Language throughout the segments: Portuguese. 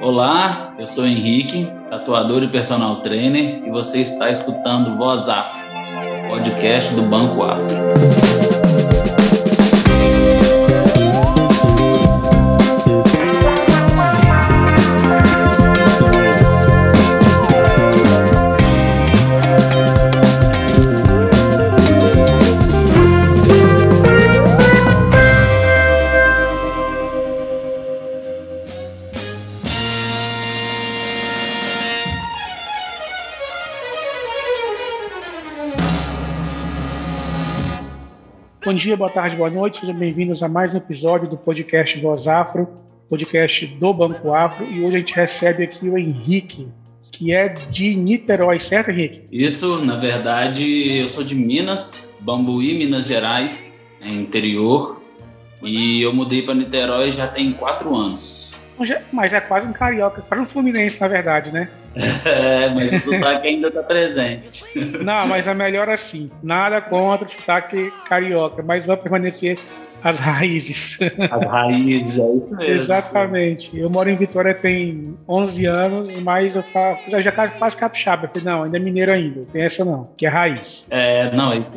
Olá, eu sou Henrique, tatuador e personal trainer, e você está escutando Voz Afro, podcast do Banco Afro. Dia, boa tarde, boa noite, sejam bem-vindos a mais um episódio do podcast Voz Afro, podcast do Banco Afro, e hoje a gente recebe aqui o Henrique, que é de Niterói, certo, Henrique? Isso, na verdade, eu sou de Minas, Bambuí, Minas Gerais, é interior, e eu mudei para Niterói já tem quatro anos. Mas é quase um carioca, quase um fluminense, na verdade, né? É, mas o sotaque ainda está presente. Não, mas é melhor assim. Nada contra o sotaque carioca, mas vai permanecer as raízes. As raízes, é isso mesmo. Exatamente. Eu moro em Vitória tem 11 anos, mas eu faço, já, já faço capixaba. Eu falei, não, ainda é mineiro ainda. Tem essa não, que é raiz. É, não, isso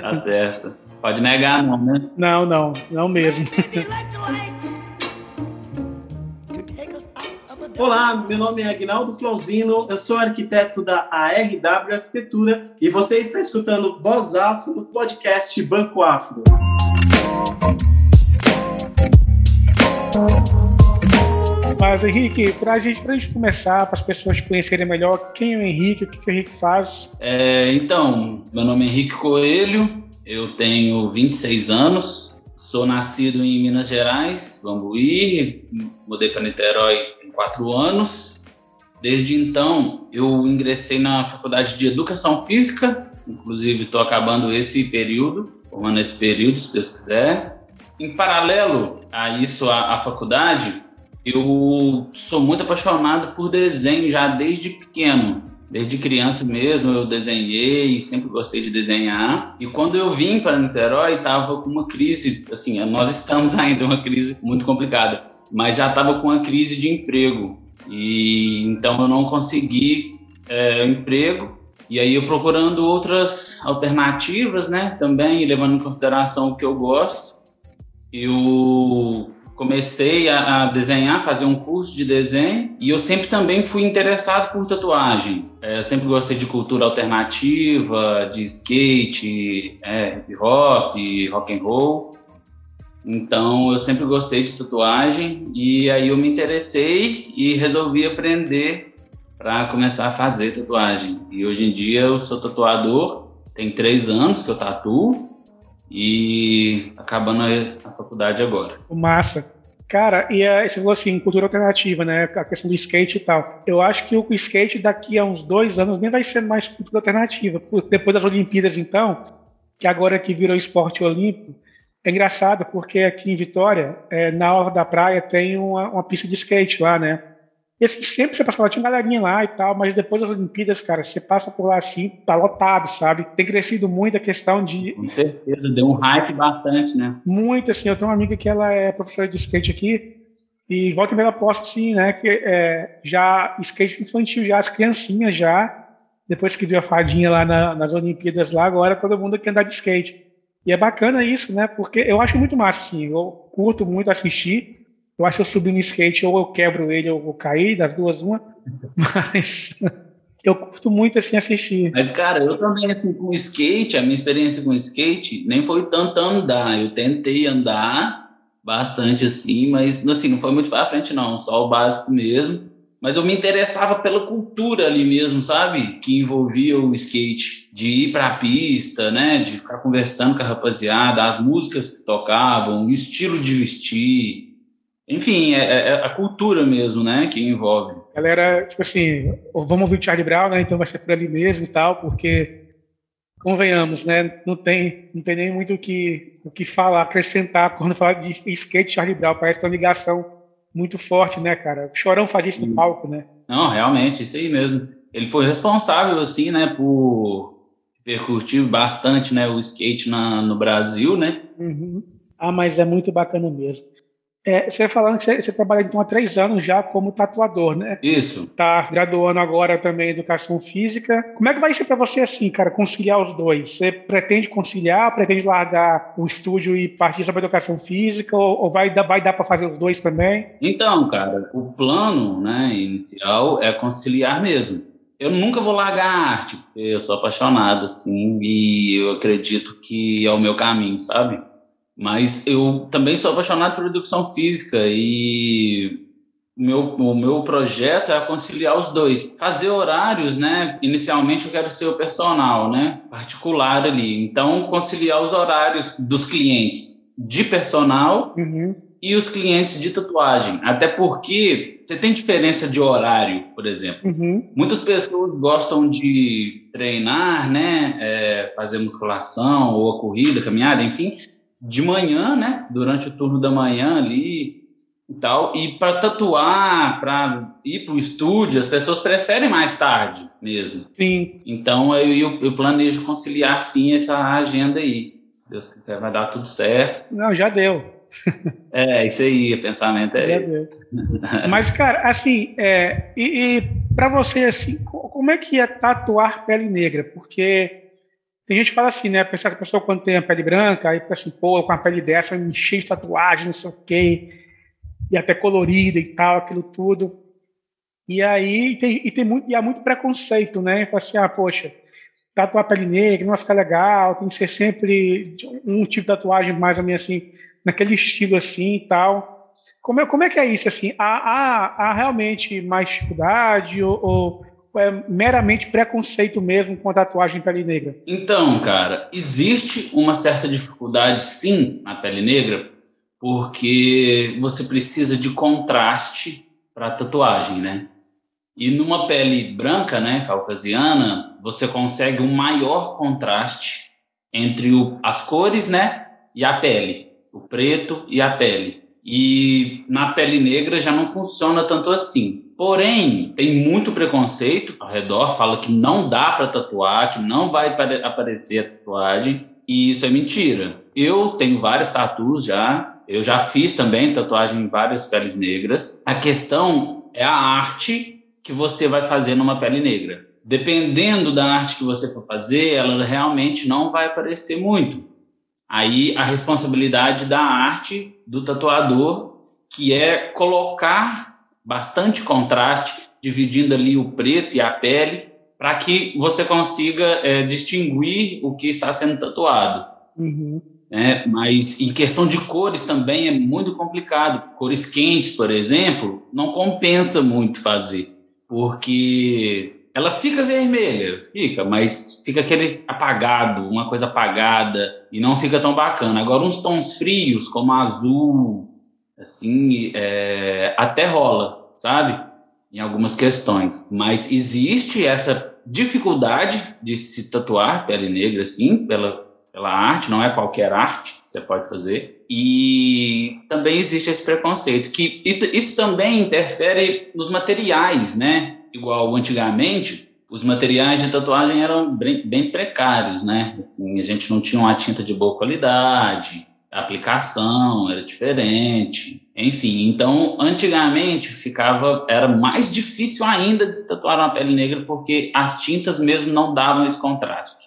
tá certo. Pode negar não, né? Não, não, não mesmo. Olá, meu nome é Agnaldo Flauzino, eu sou arquiteto da ARW Arquitetura e você está escutando Voz Afro no podcast Banco Afro. Mas, Henrique, para a gente, gente começar, para as pessoas conhecerem melhor quem é o Henrique, o que, que o Henrique faz. É, então, meu nome é Henrique Coelho, eu tenho 26 anos, Sou nascido em Minas Gerais, Bambuí, mudei para Niterói quatro anos. Desde então, eu ingressei na faculdade de Educação Física, inclusive estou acabando esse período, formando esse período, se Deus quiser. Em paralelo a isso, a, a faculdade, eu sou muito apaixonado por desenho já desde pequeno. Desde criança mesmo eu desenhei, sempre gostei de desenhar. E quando eu vim para Niterói, estava com uma crise, assim, nós estamos ainda uma crise muito complicada, mas já estava com uma crise de emprego. E então eu não consegui é, emprego. E aí eu procurando outras alternativas, né, também levando em consideração o que eu gosto, eu comecei a, a, desenhar, fazer um curso de desenho e eu sempre também fui interessado por tatuagem. É, sempre gostei de cultura alternativa, de skate, é, hip hop, rock and roll. Então eu sempre gostei de tatuagem e aí eu me interessei e resolvi aprender para começar a fazer tatuagem. E hoje em dia eu sou tatuador, tem três anos que eu tatuo e acabando a, faculdade agora. Massa. Cara, e é, você falou assim, cultura alternativa, né? A questão do skate e tal. Eu acho que o skate daqui a uns dois anos nem vai ser mais cultura alternativa. Depois das Olimpíadas, então, que agora que virou esporte olímpico, é engraçado porque aqui em Vitória, é, na Orla da Praia, tem uma, uma pista de skate lá, né? E assim, sempre você passa lá, tinha uma galerinha lá e tal, mas depois das Olimpíadas, cara, você passa por lá assim, tá lotado, sabe? Tem crescido muito a questão de. Com certeza, deu um hype bastante, né? Muito, assim. Eu tenho uma amiga que ela é professora de skate aqui, e volta e meia posta, assim, né, que é, já skate infantil, já as criancinhas já, depois que viu a fadinha lá na, nas Olimpíadas lá, agora todo mundo quer andar de skate. E é bacana isso, né? Porque eu acho muito massa, assim. Eu curto muito assistir. Eu acho que eu subi no skate, ou eu quebro ele, ou eu caí, das duas, uma. Mas eu curto muito assim assistir. Mas, cara, eu também, assim, com skate, a minha experiência com skate nem foi tanto andar. Eu tentei andar bastante assim, mas assim, não foi muito para frente, não, só o básico mesmo. Mas eu me interessava pela cultura ali mesmo, sabe? Que envolvia o skate, de ir para a pista, né? De ficar conversando com a rapaziada, as músicas que tocavam, o estilo de vestir. Enfim, é, é, é, a cultura mesmo, né, que envolve. Galera, tipo assim, vamos ouvir o Charlie Brown, né, então vai ser por ali mesmo e tal, porque, convenhamos, né, não tem, não tem nem muito o que, o que falar, acrescentar quando fala de skate Charlie Brown, parece uma ligação muito forte, né, cara? O Chorão faz isso no palco, né? Não, realmente, isso aí mesmo. Ele foi responsável, assim, né, por repercutir bastante, né, o skate na, no Brasil, né? Uhum. Ah, mas é muito bacana mesmo. É, você falando que você, você, trabalha então há três anos já como tatuador, né? Isso. Tá graduando agora também em educação física. Como é que vai ser para você assim, cara, conciliar os dois? Você pretende conciliar, pretende largar o estúdio e partir para educação física, ou, ou vai, vai dar para fazer os dois também? Então, cara, o plano, né, inicial é conciliar mesmo. Eu nunca vou largar a arte, porque eu sou apaixonado, assim, e eu acredito que é o meu caminho, sabe? Mas eu também sou apaixonado por educação física e o meu, o meu projeto é conciliar os dois. Fazer horários, né? Inicialmente eu quero ser o personal, né? Particular ali. Então, conciliar os horários dos clientes de personal uhum. e os clientes de tatuagem. Até porque você tem diferença de horário, por exemplo. Uhum. Muitas pessoas gostam de treinar, né? É, fazer musculação ou a corrida, caminhada, enfim de manhã, né? Durante o turno da manhã ali e tal. E para tatuar, para ir para o estúdio, as pessoas preferem mais tarde mesmo. Sim. Então eu, eu, planejo conciliar sim essa agenda aí. Se Deus quiser, vai dar tudo certo. Não, já deu. É, isso aí, o pensamento é já esse. Deu. Mas, cara, assim, é, e, e para você, assim, como é que é tatuar pele negra? Porque tem gente que fala assim, né? A pessoa, a pessoa quando tem a pele branca, aí pensa assim, pô, com a pele dessa, me encher de tatuagem, não sei o quê, e até colorida e tal, aquilo tudo. E aí tem, e tem muito, e há muito preconceito, né? Fala assim, ah, poxa, tatuar a pele negra não vai ficar legal, tem que ser sempre um tipo de tatuagem mais ou menos assim, naquele estilo assim e tal. Como é, como é que é isso, assim? Há, há, há realmente mais dificuldade ou, ou é meramente preconceito mesmo com a tatuagem pele negra? Então, cara, existe uma certa dificuldade, sim, na pele negra, porque você precisa de contraste para tatuagem, né? E numa pele branca, né, caucasiana, você consegue um maior contraste entre o, as cores, né, e a pele, o preto e a pele. E na pele negra já não funciona tanto assim. Porém, tem muito preconceito ao redor, fala que não dá para tatuar, que não vai aparecer a tatuagem, e isso é mentira. Eu tenho várias tatuas já, eu já fiz também tatuagem em várias peles negras. A questão é a arte que você vai fazer numa pele negra. Dependendo da arte que você for fazer, ela realmente não vai aparecer muito. Aí a responsabilidade da arte do tatuador, que é colocar bastante contraste, dividindo ali o preto e a pele, para que você consiga é, distinguir o que está sendo tatuado. Uhum. É, mas em questão de cores também é muito complicado. Cores quentes, por exemplo, não compensa muito fazer, porque ela fica vermelha, fica, mas fica aquele apagado, uma coisa apagada e não fica tão bacana. Agora uns tons frios, como azul, assim, é, até rola, sabe? Em algumas questões. Mas existe essa dificuldade de se tatuar pele negra, assim, pela, pela arte, não é qualquer arte que você pode fazer. E também existe esse preconceito, que isso também interfere nos materiais, né? Igual antigamente, os materiais de tatuagem eram bem, bem precários, né? Assim, a gente não tinha uma tinta de boa qualidade, a aplicação era diferente, enfim. Então, antigamente ficava era mais difícil ainda de se tatuar uma pele negra porque as tintas mesmo não davam esse contraste.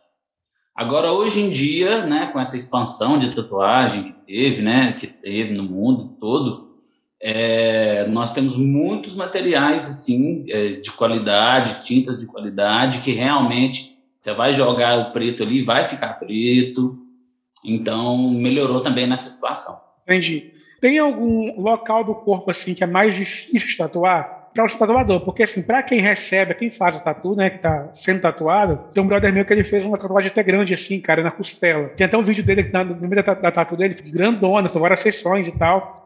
Agora, hoje em dia, né, com essa expansão de tatuagem que teve, né, que teve no mundo todo, é, nós temos muitos materiais assim é, de qualidade, tintas de qualidade que realmente você vai jogar o preto ali, vai ficar preto, então, melhorou também nessa situação. Entendi. Tem algum local do corpo assim que é mais difícil de tatuar? Para o tatuador, porque assim, para quem recebe, quem faz o tatu, né, que está sendo tatuado, tem um brother meu que ele fez uma tatuagem até grande assim, cara, na costela. Tem até um vídeo dele no meio da, da tatu dele, grandona, são várias sessões e tal.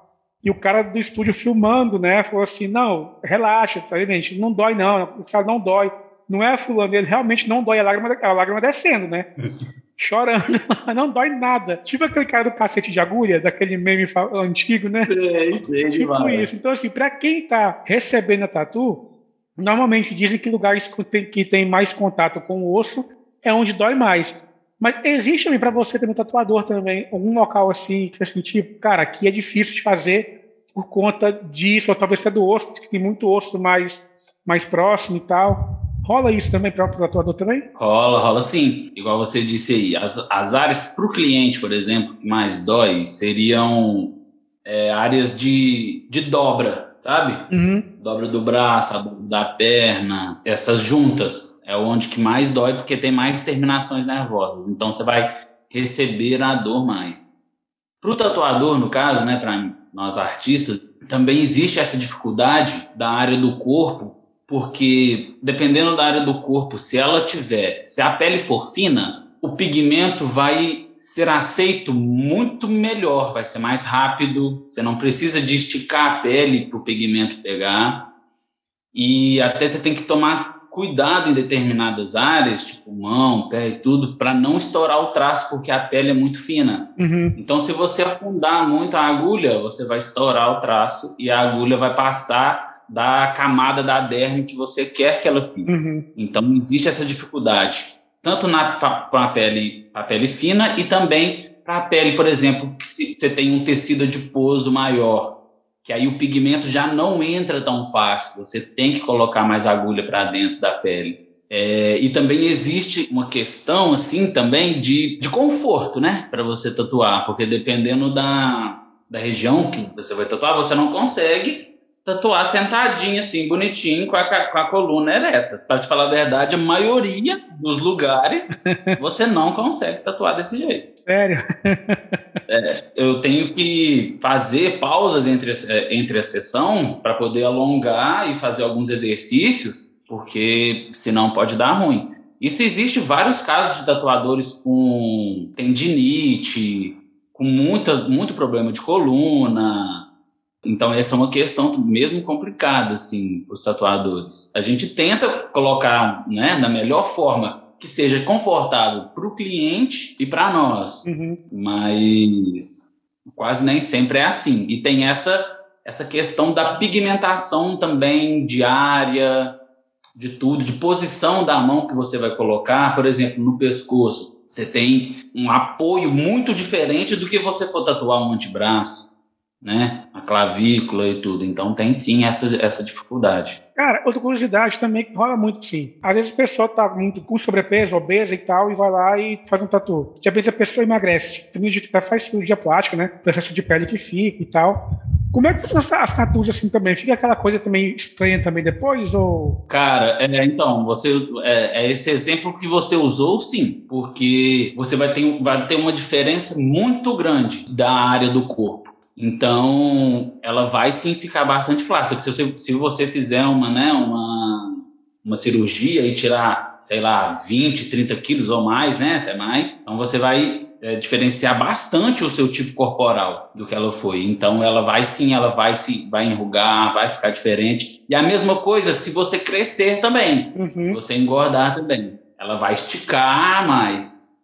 E o cara do estúdio filmando, né, falou assim: não, relaxa, tá gente, não dói não, o cara não dói. Não é fulano, ele realmente não dói a lágrima, a lágrima descendo, né? chorando, não dói nada. Tipo aquele cara do cacete de agulha, daquele meme antigo, né? Sei, sei, tipo isso. Então, assim, pra quem tá recebendo a tatu, normalmente dizem que lugares que tem mais contato com o osso é onde dói mais. Mas existe também para você ter um tatuador também, algum local assim, que assim, tipo, cara, aqui é difícil de fazer, por conta disso, ou talvez até do osso, que tem muito osso mais, mais próximo e tal. Rola isso também para o tatuador também? Rola, rola sim. Igual você disse aí, as, as áreas para o cliente, por exemplo, que mais dói seriam é, áreas de, de dobra, sabe? Uhum. Dobra do braço, da perna, essas juntas é onde que mais dói porque tem mais terminações nervosas. Então você vai receber a dor mais. Para o tatuador, no caso, né, para nós artistas, também existe essa dificuldade da área do corpo, porque dependendo da área do corpo, se ela tiver, se a pele for fina, o pigmento vai ser aceito muito melhor, vai ser mais rápido, você não precisa de esticar a pele para o pigmento pegar, e até você tem que tomar cuidado em determinadas áreas, tipo mão, pé e tudo, para não estourar o traço, porque a pele é muito fina. Uhum. Então, se você afundar muito a agulha, você vai estourar o traço e a agulha vai passar da camada da derme que você quer que ela fique. Uhum. Então, existe essa dificuldade, tanto para a pele, a pele fina e também para a pele, por exemplo, que se você tem um tecido adiposo maior que aí o pigmento já não entra tão fácil, você tem que colocar mais agulha para dentro da pele. É, e também existe uma questão, assim, também de, de conforto, né, para você tatuar, porque dependendo da, da região que você vai tatuar, você não consegue tatuar sentadinho, assim, bonitinho, com a, com a coluna ereta. Para te falar a verdade, a maioria dos lugares você não consegue tatuar desse jeito. Sério? É, eu tenho que fazer pausas entre, é, entre a sessão para poder alongar e fazer alguns exercícios, porque senão pode dar ruim. Isso existe vários casos de tatuadores com tendinite, com muita, muito problema de coluna, então, essa é uma questão mesmo complicada, assim, para os tatuadores. A gente tenta colocar, né, da melhor forma que seja confortável para o cliente e para nós, uhum. mas quase nem sempre é assim. E tem essa, essa questão da pigmentação também diária, de tudo, de posição da mão que você vai colocar, por exemplo, no pescoço. Você tem um apoio muito diferente do que você for tatuar um antebraço né? A clavícula e tudo. Então tem sim essa, essa dificuldade. Cara, outra curiosidade também que rola muito sim. Às vezes a pessoa tá muito com sobrepeso, obesa e tal, e vai lá e faz um tatu. E às vezes a pessoa emagrece. Tem gente que faz cirurgia plástica, né? Processo de pele que fica e tal. Como é que funciona as tatuas assim também? Fica aquela coisa também estranha também depois? Ou... Cara, é, então, você é, é, esse exemplo que você usou, sim, porque você vai ter, vai ter uma diferença muito grande da área do corpo. Então, ela vai sim ficar bastante flácida. Se você, se você fizer uma, né, uma, uma cirurgia e tirar, sei lá, 20, 30 quilos ou mais, né, até mais, então você vai é, diferenciar bastante o seu tipo corporal do que ela foi. Então, ela vai sim, ela vai se vai enrugar, vai ficar diferente. E a mesma coisa se você crescer também, uhum. você engordar também. Ela vai esticar mais.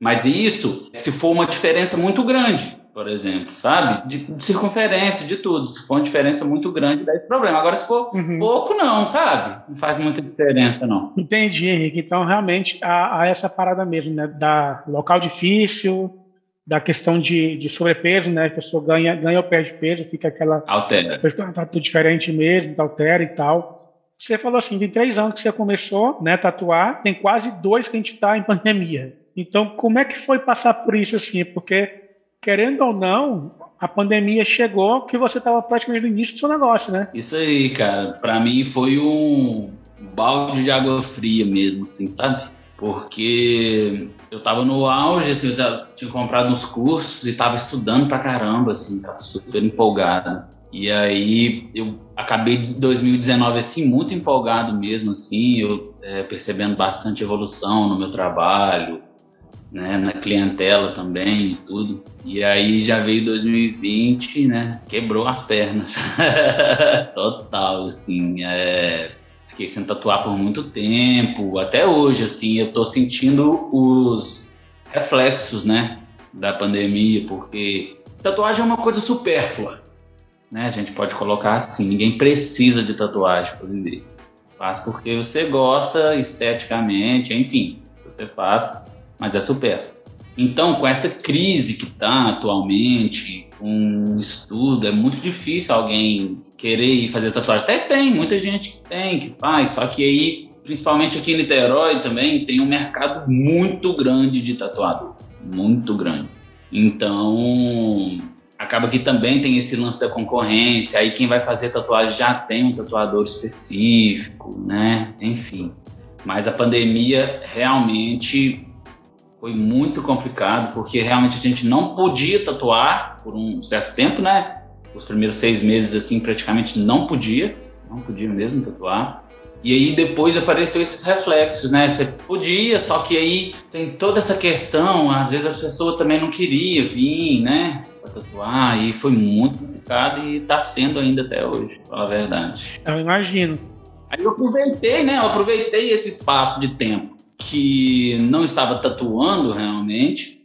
Mas isso, se for uma diferença muito grande, por exemplo, sabe? De, de, circunferência, de tudo. Se for uma diferença muito grande, dá esse problema. Agora, se for uhum. pouco, não, sabe? Não faz muita diferença, não. Entendi, Henrique. Então, realmente, há, há essa parada mesmo, né? Da local difícil, da questão de, de sobrepeso, né? A pessoa ganha, ganha ou perde peso, fica aquela. Altera. Tá tudo diferente mesmo, altera e tal. Você falou assim, tem três anos que você começou, né, tatuar, tem quase dois que a gente está em pandemia. Então, como é que foi passar por isso assim? Porque querendo ou não, a pandemia chegou que você estava praticamente no início do seu negócio, né? Isso aí, cara. Para mim foi um balde de água fria mesmo, assim, sabe? Porque eu tava no auge, assim, eu tinha comprado uns cursos e tava estudando pra caramba, assim, tava super empolgado. E aí eu acabei de 2019 assim muito empolgado mesmo, assim, eu é, percebendo bastante evolução no meu trabalho, né, na clientela também e tudo. E aí já veio 2020, né, quebrou as pernas. Total, assim, é, fiquei sem tatuar por muito tempo, até hoje, assim, eu tô sentindo os reflexos, né, da pandemia, porque tatuagem é uma coisa supérflua, né, a gente pode colocar assim, ninguém precisa de tatuagem para viver. Faz porque você gosta esteticamente, enfim, você faz mas é supérfluo. Então, com essa crise que está atualmente, um estudo, é muito difícil alguém querer ir fazer tatuagem. Até tem, muita gente que tem, que faz, só que aí, principalmente aqui em Niterói também, tem um mercado muito grande de tatuador. Muito grande. Então, acaba que também tem esse lance da concorrência, aí quem vai fazer tatuagem já tem um tatuador específico, né? Enfim. Mas a pandemia realmente foi muito complicado, porque realmente a gente não podia tatuar por um certo tempo, né? Os primeiros seis meses, assim, praticamente não podia, não podia mesmo tatuar. E aí depois apareceu esses reflexos, né? Você podia, só que aí tem toda essa questão, às vezes a pessoa também não queria vir, né? Pra tatuar, e foi muito complicado e tá sendo ainda até hoje, pra falar a verdade. Eu imagino. Aí eu aproveitei, né? Eu aproveitei esse espaço de tempo que não estava tatuando realmente,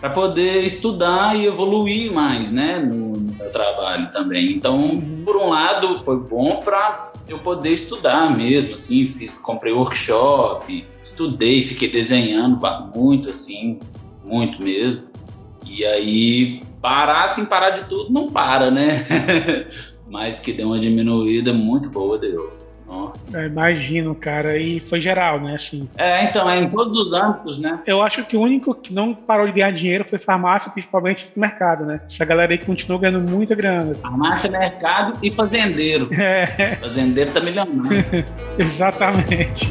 para poder estudar e evoluir mais, né, no, no, meu trabalho também. Então, por um lado, foi bom para eu poder estudar mesmo, assim, fiz, comprei workshop, estudei, fiquei desenhando muito, assim, muito mesmo. E aí, parar, assim, parar de tudo, não para, né? Mas que deu uma diminuída muito boa, deu. Eu imagino, cara, e foi geral, né? Assim. É, então, é em todos os âmbitos, né? Eu acho que o único que não parou de ganhar dinheiro foi farmácia, principalmente no mercado, né? Essa galera aí continuou ganhando muita grana. Farmácia, mercado e fazendeiro. É. Fazendeiro tá milionário. Exatamente.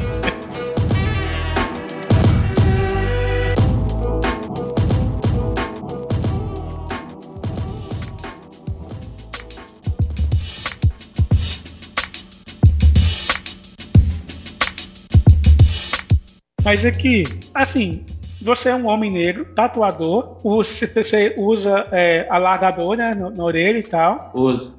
Mas é assim, você é um homem negro, tatuador, você usa é, alargador né, na, orelha e tal. Uso.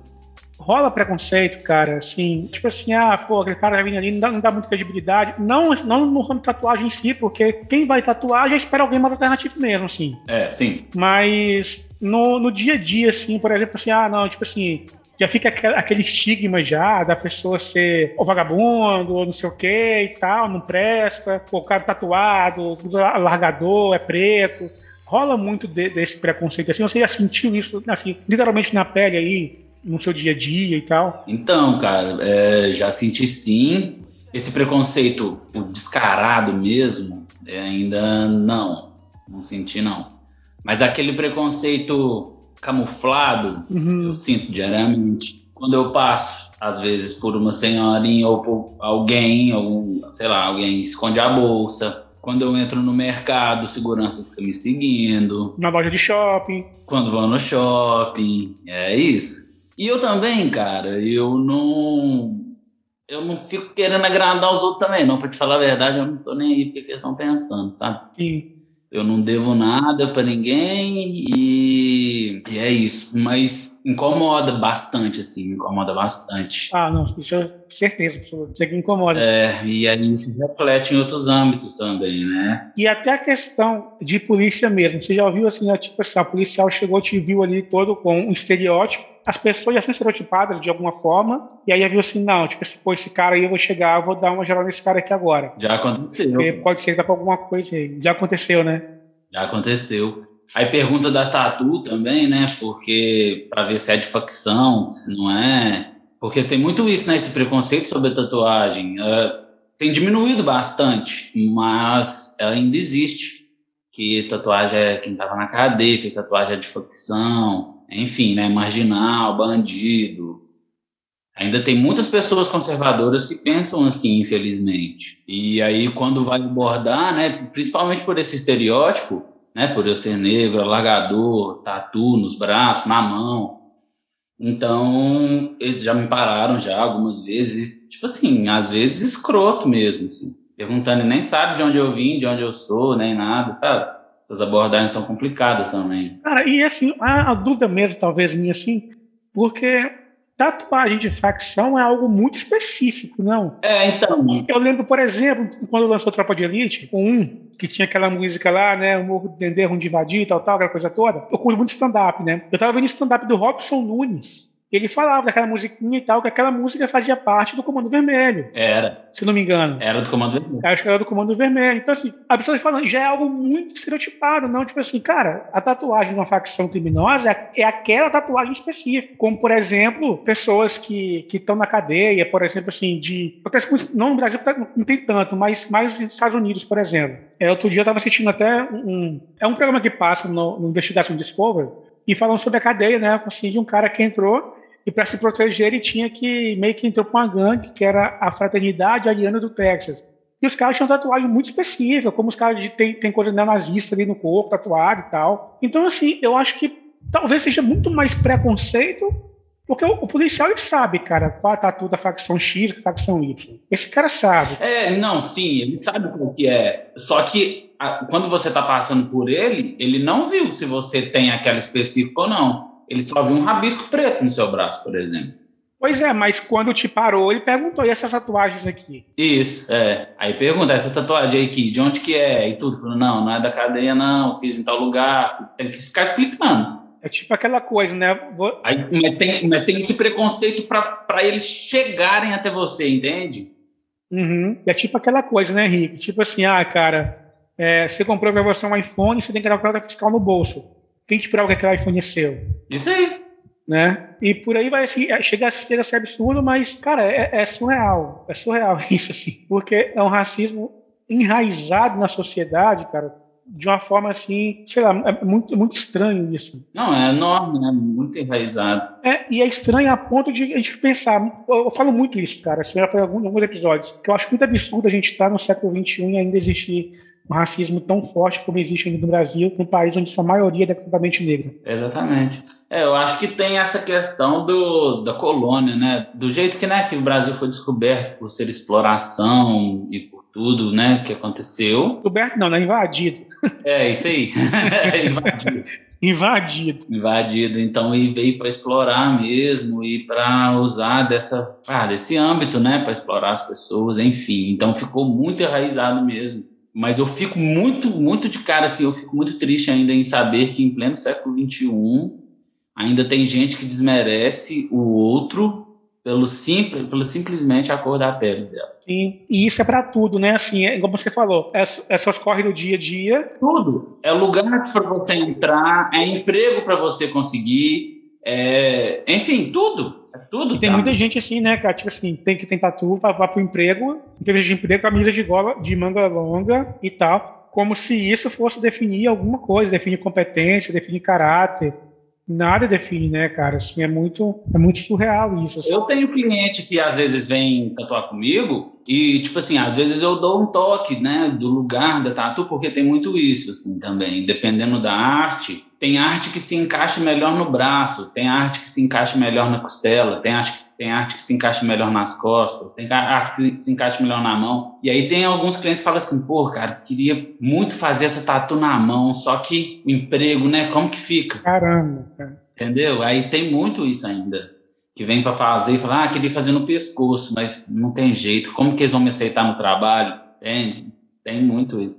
Rola preconceito, cara, assim, tipo assim, ah, pô, aquele cara vir ali, não dá, não dá muita credibilidade. Não, não no ramo de tatuagem em si, porque quem vai tatuar já espera alguém mais alternativo mesmo, assim. É, sim. Mas no, no dia a dia, assim, por exemplo, assim, ah, não, tipo assim, já fica aquele estigma já da pessoa ser o vagabundo, ou não sei o que e tal, não presta, o cara tatuado, largador, é preto. Rola muito de, desse preconceito assim. Você já sentiu isso, assim, literalmente na pele aí, no seu dia a dia e tal? Então, cara, é, já senti sim. Esse preconceito descarado mesmo, é, ainda não. Não senti, não. Mas aquele preconceito camuflado, uhum. eu sinto diariamente. Quando eu passo, às vezes, por uma senhorinha ou por alguém, ou, sei lá, alguém esconde a bolsa. Quando eu entro no mercado, segurança fica me seguindo. Na loja de shopping. Quando vou no shopping, é isso. E eu também, cara, eu não. Eu não fico querendo agradar os outros também, não. Pra te falar a verdade, eu não tô nem aí porque eles estão pensando, sabe? Sim. Eu não devo nada para ninguém e, e, é isso. Mas incomoda bastante, assim, incomoda bastante. Ah, não, isso é certeza, você que incomoda. É, e aí se reflete em outros âmbitos também, né? E até a questão de polícia mesmo. Você já ouviu assim, né, tipo assim, a policial chegou, te viu ali todo com um estereótipo, as pessoas já são estereotipadas de alguma forma, e aí viu assim, não, tipo assim, pô, esse cara aí eu vou chegar, eu vou dar uma geral nesse cara aqui agora. Já aconteceu. Porque pode ser que dá pra alguma coisa aí. Já aconteceu, né? Já aconteceu. Aí pergunta das tatu também, né? Porque para ver se é de facção, se não é. Porque tem muito isso, né? Esse preconceito sobre a tatuagem. Uh, tem diminuído bastante, mas ainda existe. Que tatuagem é quem tava na cadeia, fez tatuagem é de facção, enfim, né? Marginal, bandido. Ainda tem muitas pessoas conservadoras que pensam assim, infelizmente. E aí, quando vai abordar, né, principalmente por esse estereótipo, né, por eu ser negro, alargador, tatu nos braços, na mão. Então, eles já me pararam já algumas vezes, tipo assim, às vezes escroto mesmo, assim, perguntando, e nem sabe de onde eu vim, de onde eu sou, nem nada, sabe? Essas abordagens são complicadas também. Cara, e assim, a, a dúvida mesmo, talvez minha, assim, porque tatuagem de facção é algo muito específico, não? É, então. Eu lembro, por exemplo, quando lançou Tropa de Elite, o 1, que tinha aquela música lá, né? O Morro do Dendê, de Invadir e tal, tal, aquela coisa toda. Eu curto muito stand-up, né? Eu tava vendo stand-up do Robson Nunes. Ele falava daquela musiquinha e tal, que aquela música fazia parte do Comando Vermelho. Era. Se não me engano. Era do Comando Vermelho. Acho que era do Comando Vermelho. Então, assim, a pessoa falando, já é algo muito estereotipado, não? Tipo assim, cara, a tatuagem de uma facção criminosa é, é aquela tatuagem específica. Como, por exemplo, pessoas que estão na cadeia, por exemplo, assim, de. Não no Brasil não tem tanto, mas mais nos Estados Unidos, por exemplo. É, outro dia eu estava assistindo até um. É um programa que passa no, no Investigação Discovery e falam sobre a cadeia, né? Assim, de um cara que entrou e para se proteger ele tinha que meio que entrou com uma gangue que era a Fraternidade Ariana do Texas. E os caras tinham tatuagem muito específica, como os caras de, tem, coisa nazista ali no corpo, tatuado e tal. Então, assim, eu acho que talvez seja muito mais preconceito, porque o, o policial ele sabe, cara, qual é a tatu da facção X, da facção Y. Esse cara sabe. É, não, sim, ele sabe o que é. Só que a, quando você está passando por ele, ele não viu se você tem aquela específica ou não. Ele só viu um rabisco preto no seu braço, por exemplo. Pois é, mas quando te parou, ele perguntou, e essas tatuagens aqui? Isso, é. Aí pergunta, essa tatuagem aqui, de onde que é? E tudo. Falou, não, não é da cadeia, não, fiz em tal lugar. Tem que ficar explicando. É tipo aquela coisa, né? Vou... Aí, mas, tem, mas tem esse preconceito para eles chegarem até você, entende? Uhum. É tipo aquela coisa, né, Henrique? Tipo assim, ah, cara, é, você comprou para você um iPhone, você tem que dar a fiscal no bolso. Quem te prova que aquele iPhone é seu? Isso aí. Né? E por aí vai assim, é, chega, chega a ser absurdo, mas, cara, é, é surreal. É surreal isso, assim. Porque é um racismo enraizado na sociedade, cara, de uma forma assim, sei lá, é muito, muito estranho isso. Não, é enorme, né? Muito enraizado. É, e é estranho a ponto de a gente pensar. Eu, eu falo muito isso, cara, assim, já foi em alguns, alguns episódios, que eu acho muito absurdo a gente estar tá no século XXI e ainda existir um racismo tão forte como existe no Brasil, num país onde sua maioria é completamente negra. Exatamente. É, eu acho que tem essa questão do, da colônia, né? Do jeito que, né, que o Brasil foi descoberto por ser exploração e por tudo, né, que aconteceu. Descoberto não, né? Invadido. É, isso aí. invadido. Invadido. Invadido. Então, e veio para explorar mesmo e para usar dessa, ah, desse âmbito, né, para explorar as pessoas, enfim. Então, ficou muito enraizado mesmo. Mas eu fico muito, muito de cara, assim, eu fico muito triste ainda em saber que em pleno século XXI ainda tem gente que desmerece o outro pelo, simples, pelo simplesmente a cor da pele dela. Sim, e isso é para tudo, né? Assim, é, como você falou, é, é suas do dia a dia. Tudo. É lugar para você entrar, é emprego para você conseguir, é, enfim, tudo. É tudo. E tem muita gente assim, né, cara? Tipo assim, tem que tentar tudo, vai, vai pro emprego, entrevista de emprego, camisa de gola, de manga longa e tal. Como se isso fosse definir alguma coisa, definir competência, definir caráter. Nada define, né, cara? Assim, é muito, é muito surreal isso. Assim. Eu tenho cliente que às vezes vem tatuar comigo e, tipo assim, às vezes eu dou um toque, né, do lugar da tatu, porque tem muito isso, assim, também. Dependendo da arte, tem arte que se encaixa melhor no braço, tem arte que se encaixa melhor na costela, tem arte, tem arte que se encaixa melhor nas costas, tem arte que se encaixa melhor na mão. E aí tem alguns clientes que falam assim, pô, cara, queria muito fazer essa tatu na mão, só que o emprego, né, como que fica? Caramba, cara. Entendeu? Aí tem muito isso ainda. Que vem para fazer e fala, ah, queria fazer no pescoço, mas não tem jeito. Como que eles vão me aceitar no trabalho? Entende? Tem muito isso.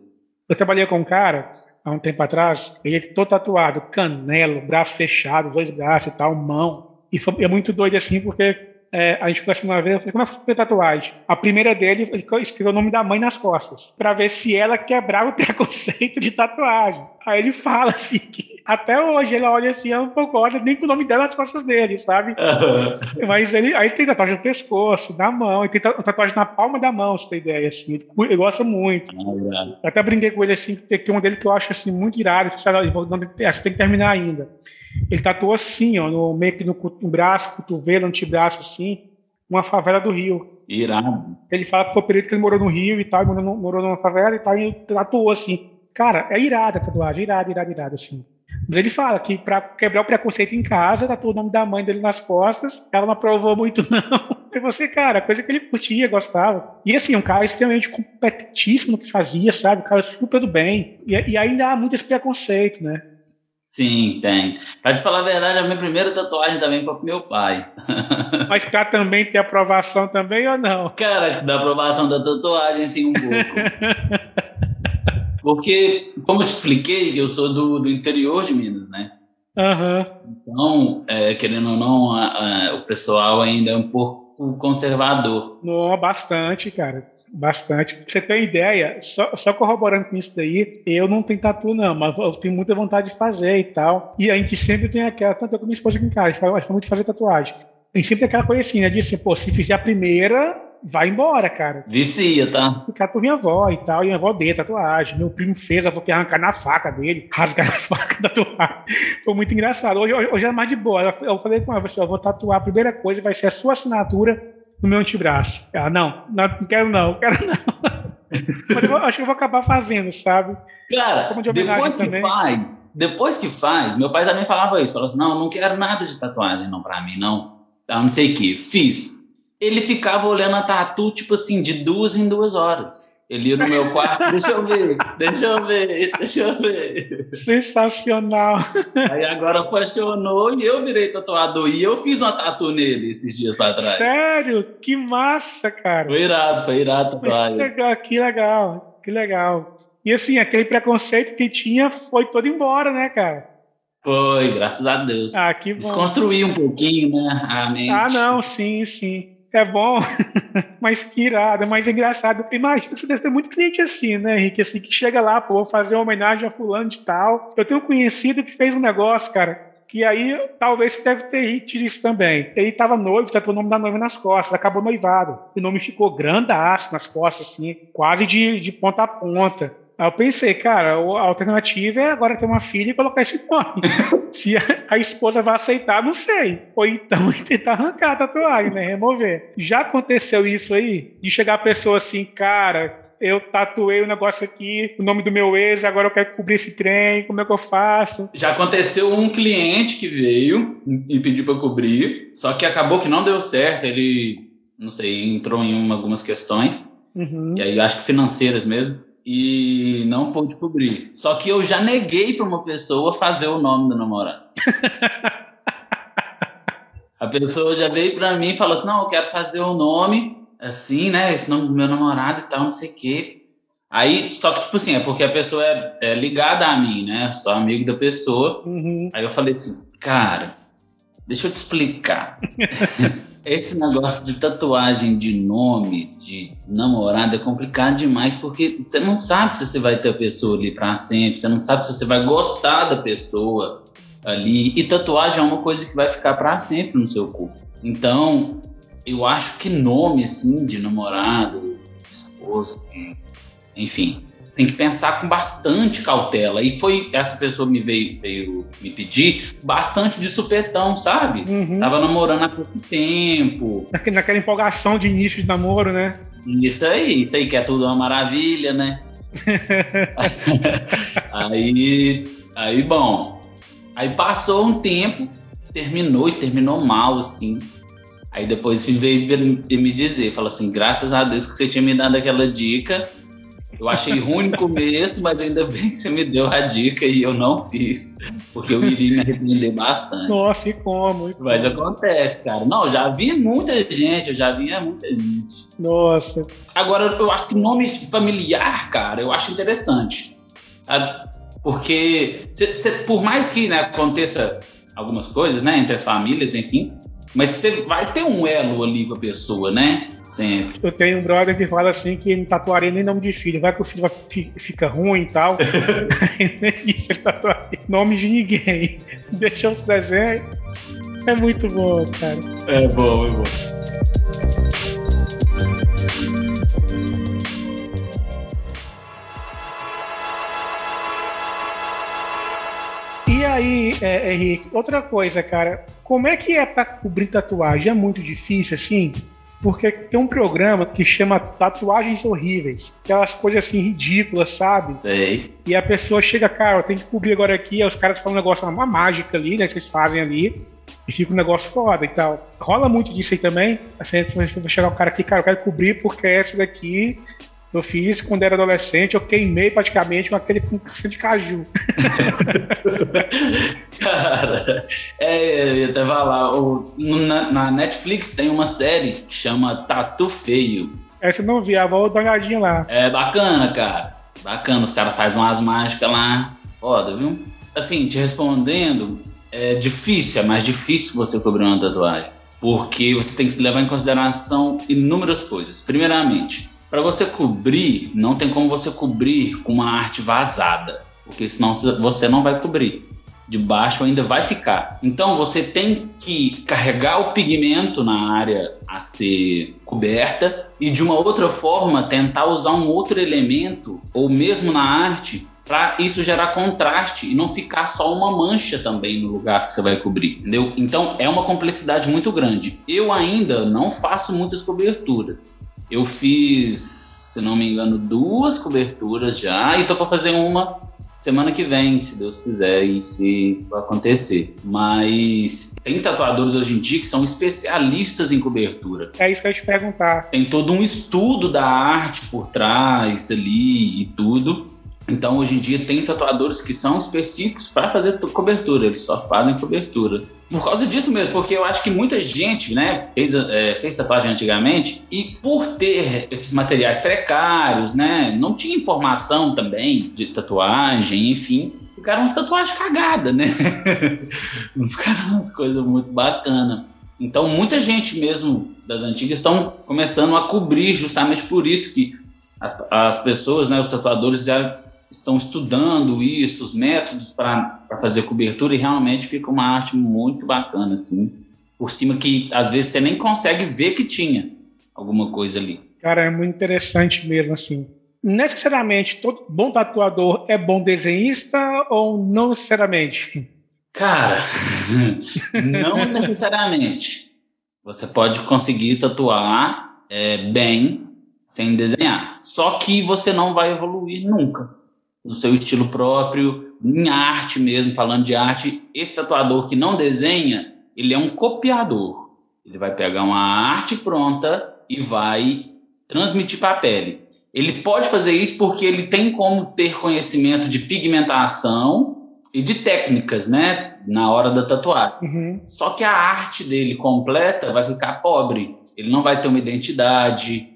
Eu trabalhei com um cara há um tempo atrás, ele é todo tatuado, canelo, braço fechado, dois braços e tal, mão. E foi, é muito doido assim, porque é, a gente conversou uma vez, eu falei, como é que foi tatuagem? A primeira dele, ele escreveu o nome da mãe nas costas, para ver se ela quebrava o preconceito de tatuagem. Aí ele fala assim, que até hoje ele olha assim, eu não concordo nem com o nome dela nas costas dele, sabe? Uhum. Mas ele, aí tem tatuagem no pescoço, na mão, e tem tatuagem na palma da mão, se tem ideia, assim. Ele gosta muito. Uhum. até brinquei com ele, assim, que tem um dele que eu acho, assim, muito irado, acho que tem que terminar ainda. Ele tatuou assim, ó, no, meio que no, no braço, cotovelo, antebraço, assim, uma favela do Rio. Irado. Ele fala que foi o período que ele morou no Rio e tal, morou, morou numa favela e tal, e tatuou assim. Cara, é irada a tatuagem, irada, irada, irada, assim. Mas ele fala que para quebrar o preconceito em casa, tatuou o nome da mãe dele nas costas, ela não aprovou muito, não. E você, cara, coisa que ele curtia, gostava. E assim, um cara extremamente competentíssimo no que fazia, sabe? Um cara super do bem. E, e ainda há muito esse preconceito, né? Sim, tem. Pra te falar a verdade, a minha primeira tatuagem também foi pro meu pai. Mas pra também ter aprovação também ou não? Cara, da aprovação da tatuagem, sim, um pouco. Porque, como eu te expliquei, eu sou do, do interior de Minas, né? Uhum. Então, é, querendo ou não, a, a, o pessoal ainda é um pouco conservador. No, bastante, cara. Bastante. Pra você ter ideia, só, só, corroborando com isso daí, eu não tenho tatu, não, mas eu tenho muita vontade de fazer e tal. E a gente sempre tem aquela, tanto eu com minha esposa aqui em casa, a gente gosta muito de fazer tatuagem. Tem sempre aquela coisa assim, né? De assim, pô, se fizer a primeira, vai embora, cara. Vicia, tá? Ficar com minha avó e tal, e minha avó deu tatuagem. Meu primo fez, a avó que arrancar na faca dele, rasgar na faca da tatuagem. Foi muito engraçado. Hoje, hoje é mais de boa. Eu falei com ela, eu vou tatuar, a primeira coisa vai ser a sua assinatura no meu antebraço. Ela, não, não, quero não, quero não. Eu acho que eu vou acabar fazendo, sabe? Cara, de depois que também. faz, depois que faz, meu pai também falava isso, falou assim, não, não quero nada de tatuagem não pra mim, não. Tá, não sei o que, fiz. Ele ficava olhando a tatu, tipo assim, de duas em duas horas. Ele ia no meu quarto, deixa eu ver, deixa eu ver, deixa eu ver. Sensacional. Aí agora apaixonou e eu virei tatuador. E eu fiz uma tatu nele esses dias lá atrás. Sério? Que massa, cara. Foi irado, foi irado tatuagem. Que legal, que legal, que legal. E assim, aquele preconceito que tinha foi todo embora, né, cara? Foi, graças a Deus. Ah, que bom. Desconstruir um pouquinho, né, a mente. Ah, não, sim, sim é bom, mas que irado, mas é engraçado. Imagina, você deve ter muito cliente assim, né, Henrique? Assim, que chega lá, pô, vou fazer uma homenagem a fulano de tal. Eu tenho um conhecido que fez um negócio, cara, que aí talvez você deve ter tido isso também. Ele estava noivo, tatuou o nome da noiva nas costas, acabou noivado. O nome ficou grandaço nas costas, assim, quase de, de ponta a ponta. Aí eu pensei, cara, a alternativa é agora ter uma filha e colocar esse nome. Se a esposa vai aceitar, não sei. Ou então tentar arrancar a tatuagem, né? Remover. Já aconteceu isso aí? De chegar a pessoa assim, cara, eu tatuei o um negócio aqui, o nome do meu ex, agora eu quero cobrir esse trem, como é que eu faço? Já aconteceu um cliente que veio e pediu para cobrir, só que acabou que não deu certo, ele, não sei, entrou em algumas questões, uhum. e aí acho que financeiras mesmo e não pude cobrir. Só que eu já neguei para uma pessoa fazer o nome do namorado. a pessoa já veio para mim e falou assim: não, eu quero fazer o nome assim, né? Esse nome do meu namorado e tal, não sei o quê. Aí, só que, tipo assim, é porque a pessoa é, é ligada a mim, né? Sou amigo da pessoa. Uhum. Aí eu falei assim, cara, deixa eu te explicar. Esse negócio de tatuagem de nome, de namorado, é complicado demais, porque você não sabe se você vai ter a pessoa ali para sempre, você não sabe se você vai gostar da pessoa ali. E tatuagem é uma coisa que vai ficar para sempre no seu corpo. Então, eu acho que nome, assim, de namorado, esposa, enfim, tem que pensar com bastante cautela. E foi essa pessoa me veio, veio me pedir bastante de supetão, sabe? Uhum. Tava namorando há pouco tempo. Naquela empolgação de início de namoro, né? Isso aí, isso aí que é tudo uma maravilha, né? aí, aí, bom. Aí passou um tempo, terminou e terminou mal, assim. Aí depois veio me dizer, falou assim, graças a Deus que você tinha me dado aquela dica eu achei ruim no começo, mas ainda bem que você me deu a dica e eu não fiz, porque eu iria me arrepender bastante. Nossa, e como? E como? Mas acontece, cara. Não, já vi muita gente, eu já vi muita gente. Nossa. Agora, eu acho que nome familiar, cara, eu acho interessante. Sabe? Porque, cê, cê, por mais que né, aconteça algumas coisas, né, entre as famílias, enfim, mas você vai ter um elo ali com a pessoa, né? Sempre. Eu tenho um brother que fala assim que não tatuaria nem nome de filho. Vai que o filho vai, fica ruim e tal. nem isso ele tatuaria. Nome de ninguém. Deixa os desenhos. É muito bom, cara. É bom, é bom. Aí, é, Henrique, outra coisa, cara, como é que é para cobrir tatuagem? É muito difícil, assim? Porque tem um programa que chama Tatuagens Horríveis, aquelas coisas assim ridículas, sabe? Sei. E a pessoa chega, cara, tem que cobrir agora aqui, aí os caras falam um negócio, uma mágica ali, né, que vocês fazem ali, e fica um negócio foda e tal. Rola muito disso aí também. Assim, vai chegar um cara aqui, cara, eu quero cobrir porque essa daqui eu fiz quando era adolescente, eu queimei praticamente com aquele com de caju. Cara, é, eu ia até falar, o, na, na, Netflix tem uma série que chama Tatu Feio. Essa eu não vi, vou dar uma olhadinha lá. É bacana, cara. Bacana, os caras fazem umas mágicas lá. Foda, viu? Assim, te respondendo, é difícil, é mais difícil você cobrir uma tatuagem, porque você tem que levar em consideração inúmeras coisas. Primeiramente, para você cobrir, não tem como você cobrir com uma arte vazada, porque senão você não vai cobrir. De baixo ainda vai ficar. Então você tem que carregar o pigmento na área a ser coberta e de uma outra forma tentar usar um outro elemento ou mesmo na arte para isso gerar contraste e não ficar só uma mancha também no lugar que você vai cobrir, entendeu? Então é uma complexidade muito grande. Eu ainda não faço muitas coberturas. Eu fiz, se não me engano, duas coberturas já e tô para fazer uma semana que vem, se Deus quiser e se acontecer. Mas tem tatuadores hoje em dia que são especialistas em cobertura. É isso que eu ia te perguntar. Tem todo um estudo da arte por trás ali e tudo. Então, hoje em dia, tem tatuadores que são específicos para fazer cobertura, eles só fazem cobertura. Por causa disso mesmo, porque eu acho que muita gente né, fez, é, fez tatuagem antigamente e por ter esses materiais precários, né, não tinha informação também de tatuagem, enfim, ficaram umas tatuagens cagadas, né? não ficaram umas coisas muito bacanas. Então, muita gente mesmo das antigas estão começando a cobrir justamente por isso que as, as pessoas, né, os tatuadores já estão estudando isso, os métodos para fazer cobertura, e realmente fica uma arte muito bacana, assim, por cima que às vezes você nem consegue ver que tinha alguma coisa ali. Cara, é muito interessante mesmo, assim. Necessariamente, todo bom tatuador é bom desenhista ou não necessariamente? Cara, não necessariamente. Você pode conseguir tatuar é, bem sem desenhar. Só que você não vai evoluir nunca no seu estilo próprio, em arte mesmo, falando de arte. Esse tatuador que não desenha, ele é um copiador. Ele vai pegar uma arte pronta e vai transmitir para a pele. Ele pode fazer isso porque ele tem como ter conhecimento de pigmentação e de técnicas, né, na hora da tatuagem. Uhum. Só que a arte dele completa vai ficar pobre. Ele não vai ter uma identidade,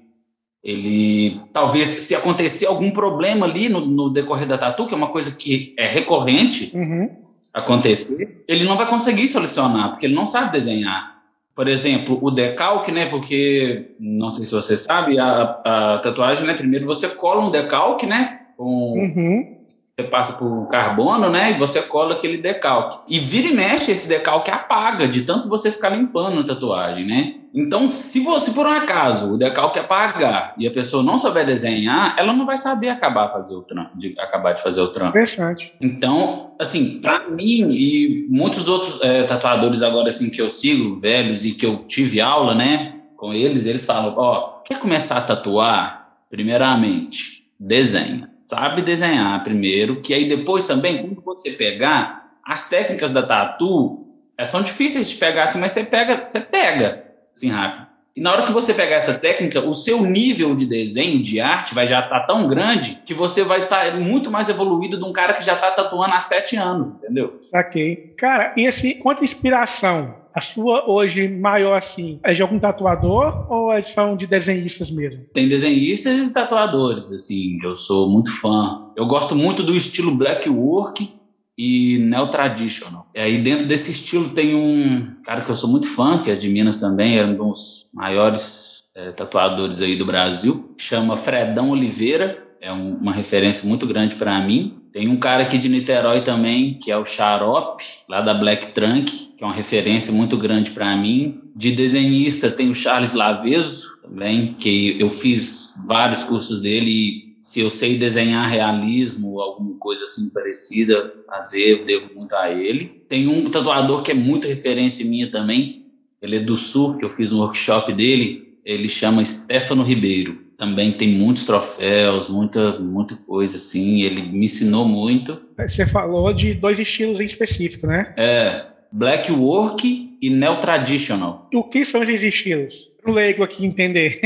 ele talvez se acontecer algum problema ali no, no, decorrer da tatu, que é uma coisa que é recorrente uhum. acontecer, ele não vai conseguir solucionar, porque ele não sabe desenhar. Por exemplo, o decalque, né? Porque não sei se você sabe, a, a tatuagem, né? Primeiro você cola um decalque, né? Com, uhum você passa por carbono, né? E você cola aquele decalque. E vira e mexe, esse decalque apaga de tanto você ficar limpando a tatuagem, né? Então, se você, por um acaso, o decalque apagar e a pessoa não souber desenhar, ela não vai saber acabar, fazer o trampo, de, acabar de fazer o trampo. Interessante. Então, assim, para mim e muitos outros é, tatuadores agora, assim, que eu sigo, velhos, e que eu tive aula, né, com eles, eles falam, ó, quer começar a tatuar? Primeiramente, desenha sabe desenhar primeiro, que aí depois também, quando você pegar, as técnicas da tatu é, são difíceis de pegar assim, mas você pega, você pega assim rápido. E na hora que você pegar essa técnica, o seu nível de desenho, de arte, vai já estar tá tão grande que você vai estar tá muito mais evoluído de um cara que já está tatuando há sete anos, entendeu? Ok. Cara, e assim, quanto inspiração a sua hoje maior assim é de algum tatuador ou é são de desenhistas mesmo? Tem desenhistas e tatuadores assim, eu sou muito fã. Eu gosto muito do estilo black work e neo traditional. E aí dentro desse estilo tem um cara que eu sou muito fã, que é de Minas também, é um dos maiores é, tatuadores aí do Brasil, chama Fredão Oliveira é um, uma referência muito grande para mim. Tem um cara aqui de Niterói também, que é o Xarope, lá da Black Trunk, que é uma referência muito grande para mim. De desenhista tem o Charles Laveso também, que eu fiz vários cursos dele e se eu sei desenhar realismo, alguma coisa assim parecida, fazer, eu devo muito a ele. Tem um tatuador que é muito referência minha também, ele é do Sul, que eu fiz um workshop dele, ele chama Stefano Ribeiro também tem muitos troféus, muita, muita coisa assim. Ele me ensinou muito. Você falou de dois estilos em específico, né? É, Black Work e Neo Traditional. O que são esses estilos? Para o leigo aqui entender.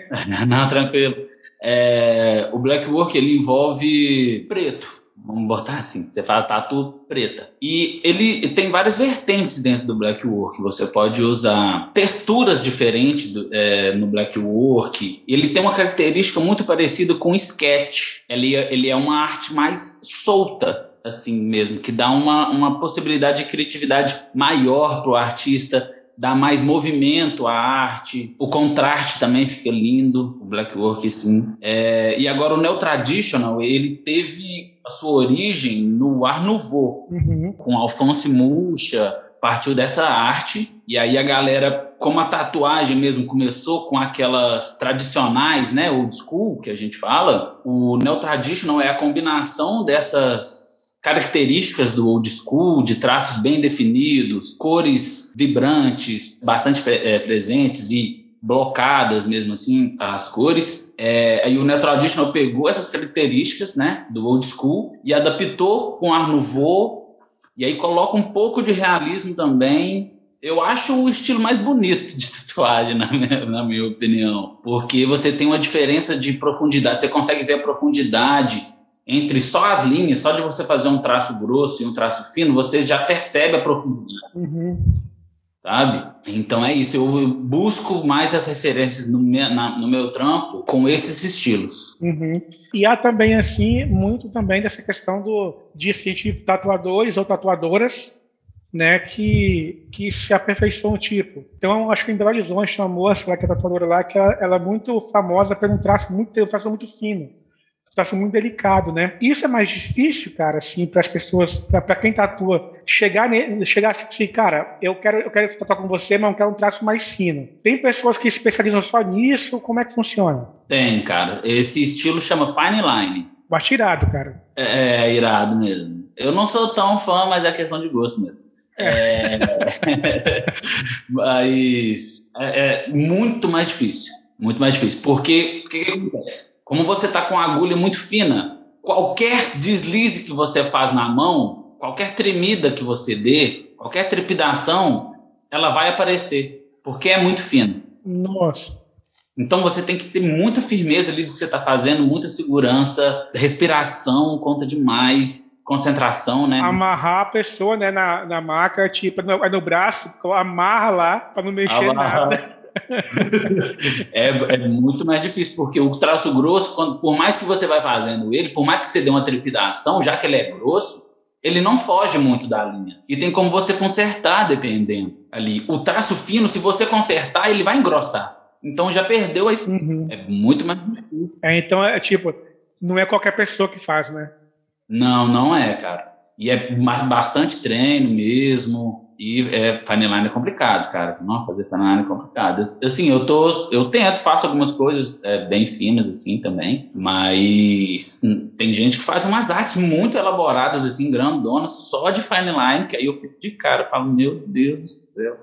Não, tranquilo. É, o Black Work ele envolve preto Vamos botar assim, você fala tatu preta. E ele tem várias vertentes dentro do black work. Você pode usar texturas diferentes do, é, no black work. Ele tem uma característica muito parecida com sketch. Ele, é, ele é uma arte mais solta. assim mesmo, que dá uma, uma possibilidade de criatividade maior para o artista, dá mais movimento à arte, o contraste também fica lindo, o black work, sim. É, e agora o neo traditional, ele teve a sua origem no Art Nouveau, uhum. com Alphonse Mucha, partiu dessa arte, e aí a galera, como a tatuagem mesmo começou com aquelas tradicionais, né, old school, que a gente fala, o neo traditional é a combinação dessas características do old school, de traços bem definidos, cores vibrantes, bastante é, presentes e blocadas mesmo assim as cores. É, aí o Neo Traditional pegou essas características né, do old school e adaptou com Art Nouveau e aí coloca um pouco de realismo também. Eu acho o estilo mais bonito de tatuagem, na minha, na minha opinião, porque você tem uma diferença de profundidade, você consegue ver a profundidade entre só as linhas, só de você fazer um traço grosso e um traço fino, você já percebe a profundidade. Uhum. Sabe? Então é isso. Eu busco mais as referências no meu, na, no meu trampo com esses estilos. Uhum. E há também, assim, muito também dessa questão do, de tatuadores ou tatuadoras né, que, que se aperfeiçoam o tipo. Então, acho que em Belo Horizonte uma moça lá, que é tatuadora lá, que ela, ela é muito famosa por um traço muito, um traço muito fino traço muito delicado, né? Isso é mais difícil, cara, assim, para as pessoas, para quem tatua, chegar, ne, chegar tipo assim, cara, eu quero, eu quero tatuar com você, mas eu quero um traço mais fino. Tem pessoas que se especializam só nisso, como é que funciona? Tem, cara. Esse estilo chama fine line. Bate irado, cara. É, é, irado mesmo. Eu não sou tão fã, mas é questão de gosto mesmo. É, mas é, é, muito mais difícil. Muito mais difícil. Porque o que, que acontece? Como você está com a agulha muito fina, qualquer deslize que você faz na mão, qualquer tremida que você dê, qualquer trepidação, ela vai aparecer, porque é muito fina. Nossa. Então você tem que ter muita firmeza ali do que você está fazendo, muita segurança, respiração conta demais, concentração, né? Amarrar a pessoa, né, na, na maca, tipo, no, no braço, amarra lá para não mexer Amarra. nada. é, é, muito mais difícil, porque o traço grosso, quando, por mais que você vai fazendo ele, por mais que você dê uma trepidação, já que ele é grosso, ele não foge muito da linha. E tem como você consertar, dependendo ali. O traço fino, se você consertar, ele vai engrossar. Então já perdeu a. Uhum. É muito mais difícil. É, então é tipo, não é qualquer pessoa que faz, né? Não, não é, cara. E é bastante treino mesmo. E é, line é complicado, cara. Não, fazer line é complicado. Assim, eu tô, eu tento, faço algumas coisas é, bem finas, assim, também, mas hum, tem gente que faz umas artes muito elaboradas, assim, grandonas, só de fine line, que aí eu fico de cara, falo, meu Deus do céu.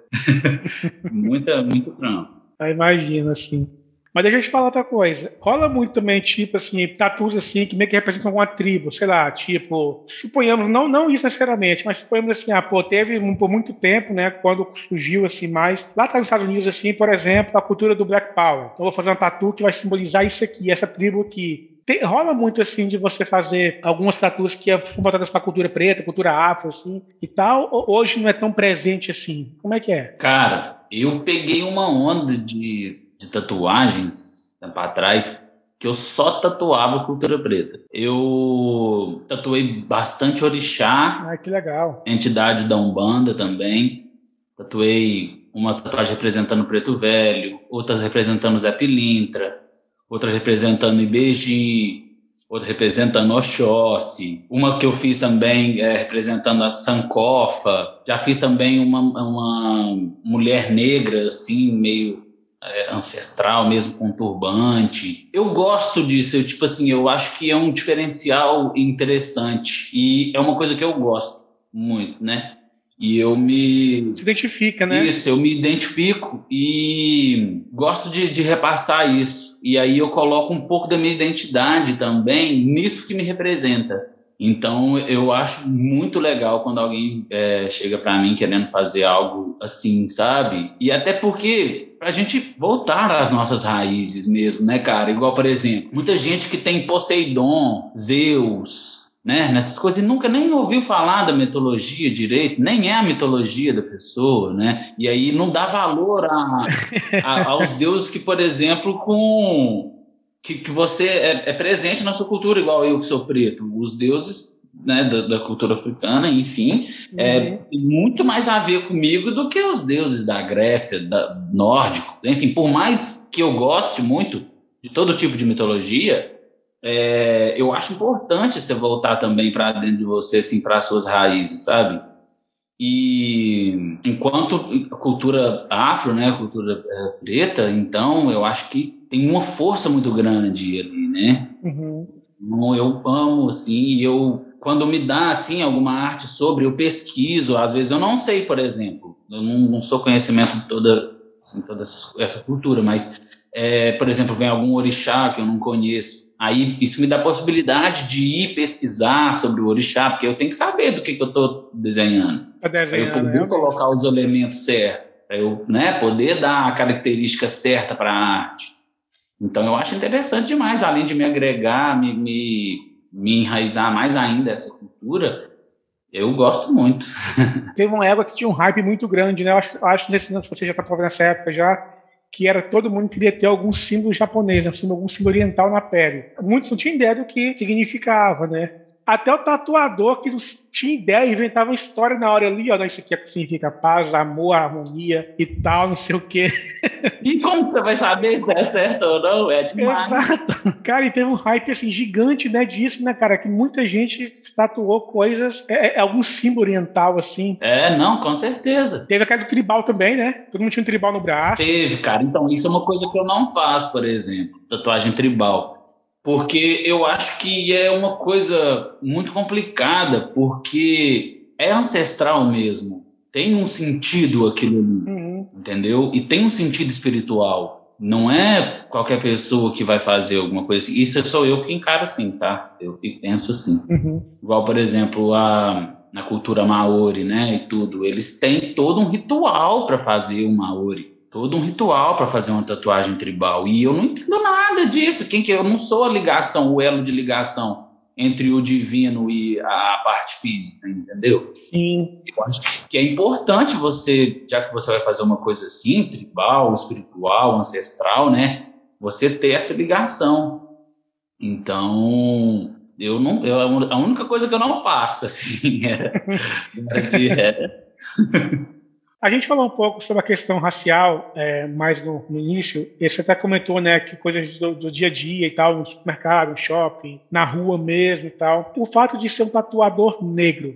Muita, muito trampo. Eu imagino, assim. Mas deixa eu te falar outra coisa. Rola muito também, tipo assim, tatus assim, que meio que representam alguma tribo, sei lá, tipo, suponhamos, não, não isso necessariamente, mas suponhamos assim, ah, pô, teve por muito tempo, né, quando surgiu assim mais, lá nos Estados Unidos, assim, por exemplo, a cultura do Black Power. Então, eu vou fazer uma tatu que vai simbolizar isso aqui, essa tribo aqui. Tem, rola muito assim de você fazer algumas tatuas que são voltadas para a cultura preta, cultura afro, assim, e tal, hoje não é tão presente assim. Como é que é? Cara, eu peguei uma onda de de tatuagens tempo atrás que eu só tatuava cultura preta. Eu tatuei bastante orixá. Ah, que legal. Entidade da Umbanda também. Tatuei uma tatuagem representando o Preto Velho, outra representando Zé Pilintra, outra representando Ibeji, outra representando Oxóssi. Uma que eu fiz também é, representando a Sankofa. Já fiz também uma, uma mulher negra, assim, meio é, ancestral, mesmo com turbante. Eu gosto disso, eu, tipo assim, eu acho que é um diferencial interessante e é uma coisa que eu gosto muito, né? E eu me. Se identifica, né? Isso, eu me identifico e gosto de, de, repassar isso. E aí eu coloco um pouco da minha identidade também nisso que me representa. Então eu acho muito legal quando alguém é, chega para mim querendo fazer algo assim, sabe? E até porque para a gente voltar às nossas raízes mesmo, né, cara? Igual, por exemplo, muita gente que tem Poseidon, Zeus, né? Nessas coisas e nunca nem ouviu falar da mitologia direito, nem é a mitologia da pessoa, né? E aí não dá valor a, a, aos deuses que, por exemplo, com que, que você é, é, presente na sua cultura, igual eu que sou preto. Os deuses né, da, da, cultura africana, enfim, é, uhum. é muito mais a ver comigo do que os deuses da Grécia, da, nórdicos. Enfim, por mais que eu goste muito de todo tipo de mitologia, é, eu acho importante você voltar também para dentro de você, assim, para as suas raízes, sabe? E enquanto a cultura afro, né, a cultura é, preta, então eu acho que tem uma força muito grande ali, né? Uhum. Então, eu amo, assim, e eu quando me dá assim alguma arte sobre, eu pesquiso. Às vezes eu não sei, por exemplo, eu não, não sou conhecimento de toda, assim, toda essa cultura, mas, é, por exemplo, vem algum orixá que eu não conheço. Aí isso me dá a possibilidade de ir pesquisar sobre o orixá, porque eu tenho que saber do que, que eu estou desenhando. Tá desenhando. eu poder colocar os elementos certos, para eu né, poder dar a característica certa para a arte. Então eu acho interessante demais, além de me agregar, me, me me enraizar mais ainda essa cultura, eu gosto muito. Teve uma época que tinha um hype muito grande, né? Eu acho, acho que você já estava nessa época já, que era todo mundo queria ter algum símbolo japonês, né? algum símbolo oriental na pele. Muitos não tinham ideia do que significava, né? Até o tatuador que não tinha ideia, inventava história na hora ali, ó, isso aqui significa paz, amor, harmonia e tal, não sei o quê. E como você vai saber se é certo ou não? É demais. Exato. Cara, e teve um hype assim, gigante né, disso, né, cara? Que muita gente tatuou coisas, é, é, algum símbolo oriental, assim. É, não, com certeza. Teve aquela do tribal também, né? Todo mundo tinha um tribal no braço. Teve, cara. Então, isso é uma coisa que eu não faço, por exemplo, tatuagem tribal porque eu acho que é uma coisa muito complicada, porque é ancestral mesmo. Tem um sentido aquilo ali, uhum. entendeu? E tem um sentido espiritual. Não é qualquer pessoa que vai fazer alguma coisa assim. Isso é só eu que encaro assim, tá? Eu penso assim. Uhum. Igual, por exemplo, a, na cultura maori, né? E tudo. Eles têm todo um ritual para fazer o maori todo um ritual para fazer uma tatuagem tribal. E eu não entendo nada disso. Quem que eu não sou a ligação, o elo de ligação entre o divino e a parte física, entendeu? Sim. Eu acho que é importante você, já que você vai fazer uma coisa assim, tribal, espiritual, ancestral, né? Você ter essa ligação. Então, eu não, eu, a única coisa que eu não faço assim é, é a gente falou um pouco sobre a questão racial é, mais no, no, início, e você até comentou né, que coisas do, do, dia a dia e tal, no supermercado, no shopping, na rua mesmo e tal. O fato de ser um tatuador negro,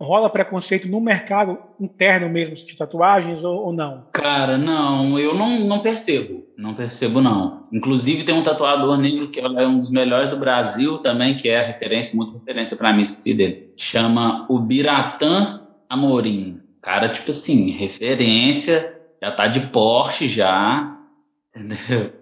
rola preconceito no mercado interno mesmo de tatuagens ou, ou, não? Cara, não, eu não, não percebo, não percebo não. Inclusive tem um tatuador negro que é um dos melhores do Brasil também, que é referência, muita referência para mim, esqueci dele. Chama o Biratã Amorim. Cara, tipo assim, referência, já tá de Porsche já, entendeu?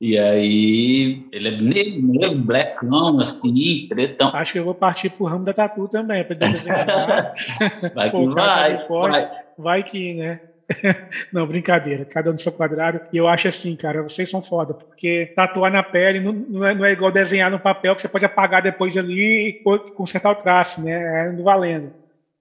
E aí, ele é negro, negro, blackão, assim, pretão. Acho que eu vou partir pro ramo da tatu também, pra desenhar. vai que vai, vai. Vai que, né? não, brincadeira, cada um no seu quadrado. E eu acho assim, cara, vocês são foda, porque tatuar na pele não, não, é, não é igual desenhar no papel que você pode apagar depois ali e consertar o traço, né? É valendo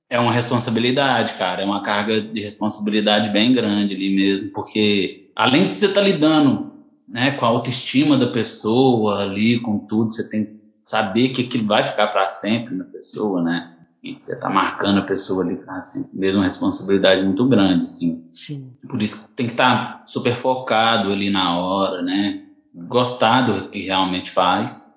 é uma responsabilidade, cara, é uma carga de responsabilidade bem grande ali mesmo, porque além de você estar tá lidando né, com a autoestima da pessoa ali, com tudo, você tem que saber que aquilo vai ficar para sempre na pessoa, né? E você está marcando a pessoa ali para sempre. Mesmo uma responsabilidade muito grande, assim. Sim. Por isso tem que estar tá super focado ali na hora, né? Gostar do que realmente faz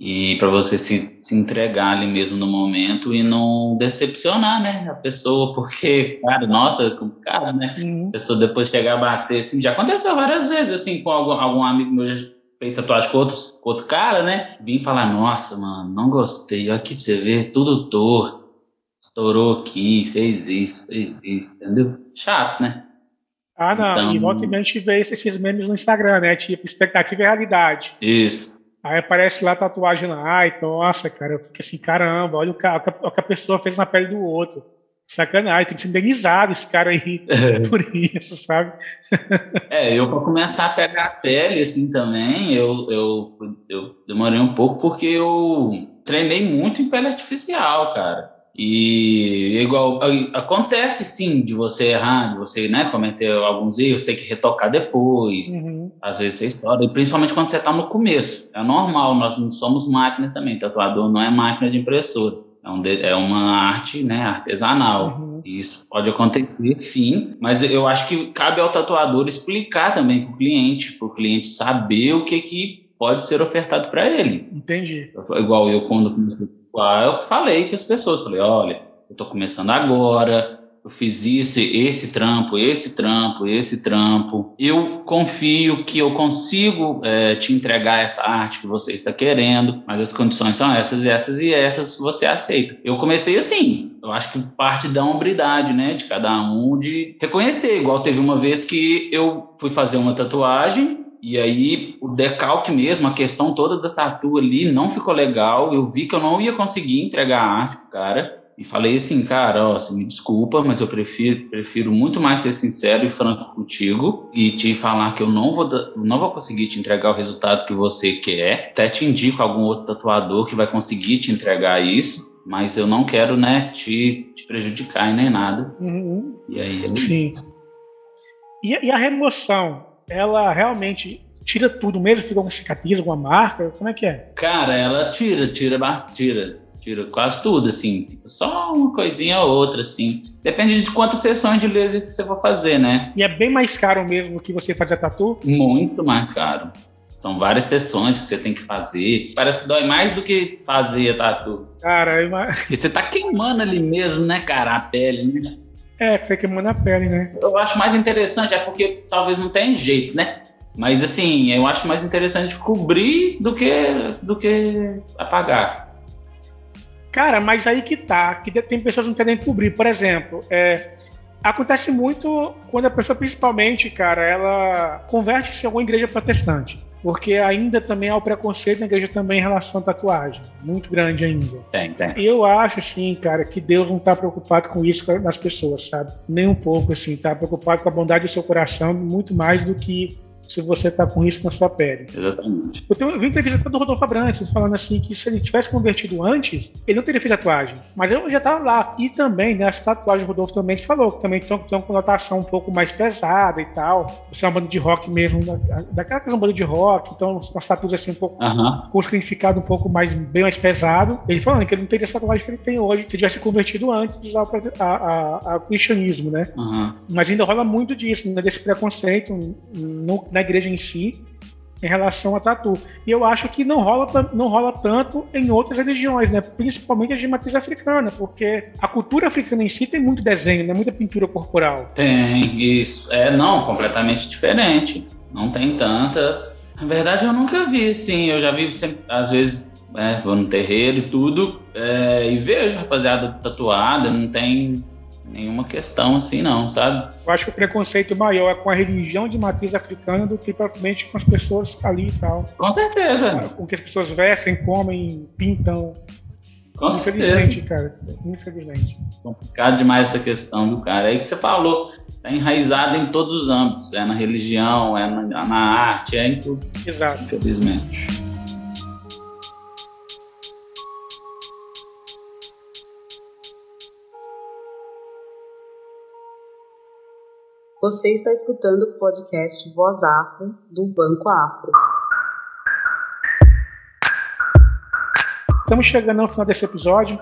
e para você se, se entregar ali mesmo no momento e não decepcionar, né, a pessoa, porque, cara, nossa, é complicado, né? Uhum. A pessoa depois chegar a bater, assim, já aconteceu várias vezes, assim, com algum, algum amigo meu já fez tatuagem com, outros, com outro cara, né? Vim falar, nossa, mano, não gostei, aqui pra você ver, tudo torto, estourou aqui, fez isso, fez isso, entendeu? Chato, né? Ah, não, então... e volta e vê esses memes no Instagram, né? Tipo, expectativa e realidade. Isso. Aí aparece lá a tatuagem lá, ai, nossa, cara, eu fico assim, caramba, olha o que, o que a pessoa fez na pele do outro. Sacanagem, tem que ser indenizado esse cara aí por isso, sabe? é, eu para começar a pegar a pele assim também, eu, eu, eu demorei um pouco porque eu treinei muito em pele artificial, cara. E igual acontece sim de você errar, de você né, cometer alguns erros, ter que retocar depois. Uhum. Às vezes você estoura, e principalmente quando você está no começo. É normal, nós não somos máquina também. Tatuador não é máquina de impressora. É, um, é uma arte né, artesanal. Uhum. Isso pode acontecer, sim, mas eu acho que cabe ao tatuador explicar também para o cliente, para o cliente saber o que, que pode ser ofertado para ele. Entendi. Igual eu, quando comecei eu falei com as pessoas, falei, olha, eu estou começando agora, eu fiz isso, esse trampo, esse trampo, esse trampo. Eu confio que eu consigo é, te entregar essa arte que você está querendo, mas as condições são essas e essas e essas, você aceita. Eu comecei assim, eu acho que parte da hombridade, né, de cada um, de reconhecer. Igual teve uma vez que eu fui fazer uma tatuagem e aí o decalque mesmo, a questão toda da tatu ali não ficou legal. Eu vi que eu não ia conseguir entregar a arte pro cara e falei assim, cara, ó, você me desculpa, mas eu prefiro, prefiro muito mais ser sincero e franco contigo e te falar que eu não vou, não vou conseguir te entregar o resultado que você quer. Até te indico algum outro tatuador que vai conseguir te entregar isso, mas eu não quero, né, te, te prejudicar e nem nada. Uhum. E aí é Sim. E, e a remoção, ela realmente tira tudo mesmo? Fica alguma cicatriz, alguma marca? Como é que é? Cara, ela tira, tira, tira Tira quase tudo, assim. Só uma coisinha ou outra, assim. Depende de quantas sessões de laser que você for fazer, né? E é bem mais caro mesmo que você fazer tatu? Muito mais caro. São várias sessões que você tem que fazer. Parece que dói mais do que fazer tatu. Cara, eu... Porque você tá queimando ali mesmo, né, cara? A pele, né? É, tá queimando a pele, né? Eu acho mais interessante, é porque talvez não tenha jeito, né? Mas assim, eu acho mais interessante cobrir do que, do que apagar. Cara, mas aí que tá, que tem pessoas que não querem cobrir. Por exemplo, é, acontece muito quando a pessoa, principalmente, cara, ela converte-se a alguma igreja protestante. Porque ainda também há o preconceito na igreja também em relação à tatuagem. Muito grande ainda. Tem, tem. E eu acho, assim, cara, que Deus não está preocupado com isso nas pessoas, sabe? Nem um pouco, assim. Está preocupado com a bondade do seu coração muito mais do que se você está com risco na sua pele. Exatamente. Eu, tenho, eu vi entrevista do Rodolfo Abrantes falando assim que se ele tivesse convertido antes, ele não teria feito tatuagem. Mas eu já estava lá. E também, né, as tatuagens do Rodolfo também falou que também tem, uma conotação um pouco mais pesada e tal. Você é uma banda de rock mesmo, daquela que é uma banda de rock, então as tatuagens assim um pouco com um significado um pouco mais, bem mais pesado. Ele falando que ele não teria essa tatuagem que ele tem hoje, se tivesse convertido antes ao, a, ao cristianismo, né? Mas ainda rola muito disso, né, desse preconceito no, na igreja em si em relação a tatu. E eu acho que não rola, não rola tanto em outras religiões, né? principalmente as de matriz africana, porque a cultura africana em si tem muito desenho, né? muita pintura corporal. Tem, isso. É, não, completamente diferente. Não tem tanta. Na verdade, eu nunca vi, sim. Eu já vi, sempre, às vezes, é, vou no terreiro e tudo, é, e vejo rapaziada tatuada, não tem nenhuma questão assim, não, sabe? Eu acho que o preconceito maior é com a religião de matriz africana do que propriamente com as pessoas ali e tal. Com certeza. Com que as pessoas vestem, comem, pintam. Com Infelizmente, certeza. cara. Infelizmente. Complicado demais essa questão do cara. É aí que você falou, tá enraizado em todos os âmbitos. É na religião, é na, na arte, é em tudo. Exato. Infelizmente. Você está escutando o podcast Voz Afro do Banco Afro. Estamos chegando ao final desse episódio.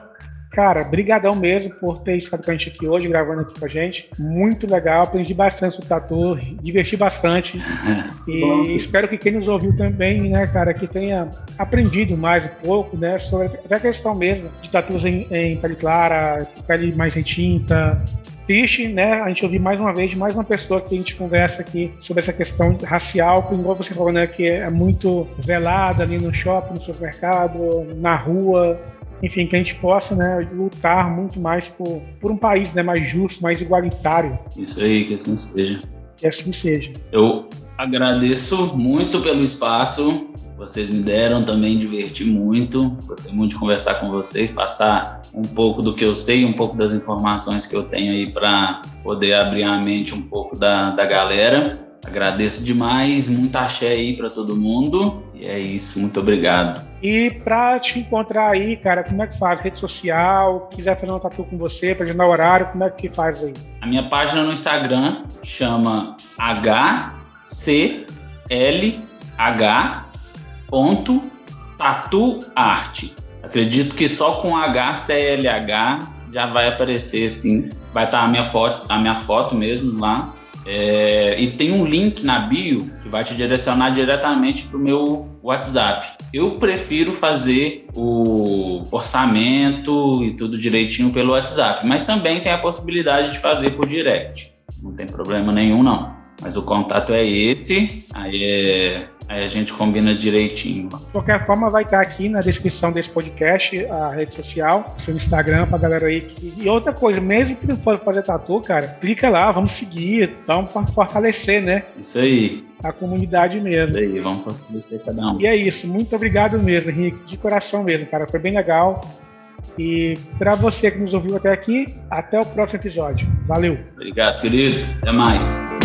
Cara, brigadão mesmo por ter estado com a gente aqui hoje, gravando aqui com a gente. Muito legal, aprendi bastante sobre tatu, diverti bastante. e Bom. espero que quem nos ouviu também, né, cara, que tenha aprendido mais um pouco, né, sobre a questão mesmo de tatus em, em pele clara, pele mais retinta, triste, né, a gente ouvir mais uma vez de mais uma pessoa que a gente conversa aqui sobre essa questão racial, que igual você falou, né, que é muito velada ali no shopping, no supermercado, na rua, enfim, que a gente possa né, lutar muito mais por, por um país né, mais justo, mais igualitário. Isso aí, que assim seja. Que assim seja. Eu agradeço muito pelo espaço. Vocês me deram também, diverti muito. Gostei muito de conversar com vocês, passar um pouco do que eu sei, um pouco das informações que eu tenho aí para poder abrir a mente um pouco da, da galera. Agradeço demais, muito axé aí para todo mundo. E é isso, muito obrigado. E para te encontrar aí, cara, como é que faz? Rede social, quiser fazer um tatu com você, para agendar horário, como é que faz aí? A minha página no Instagram chama hclh.tatuarte. Acredito que só com HCLH já vai aparecer assim. Vai estar a minha foto, a minha foto mesmo lá. É, e tem um link na bio que vai te direcionar diretamente para o meu WhatsApp. Eu prefiro fazer o orçamento e tudo direitinho pelo WhatsApp, mas também tem a possibilidade de fazer por direct. Não tem problema nenhum, não. Mas o contato é esse, aí, é, aí a gente combina direitinho. De qualquer forma, vai estar aqui na descrição desse podcast a rede social, seu Instagram, pra galera aí. Que... E outra coisa, mesmo que não for fazer tatu, cara, clica lá, vamos seguir, vamos fortalecer, né? Isso aí. A comunidade mesmo. Isso aí, vamos fortalecer cada um. E é isso, muito obrigado mesmo, Henrique, de coração mesmo, cara, foi bem legal. E para você que nos ouviu até aqui, até o próximo episódio. Valeu. Obrigado, querido. Até mais.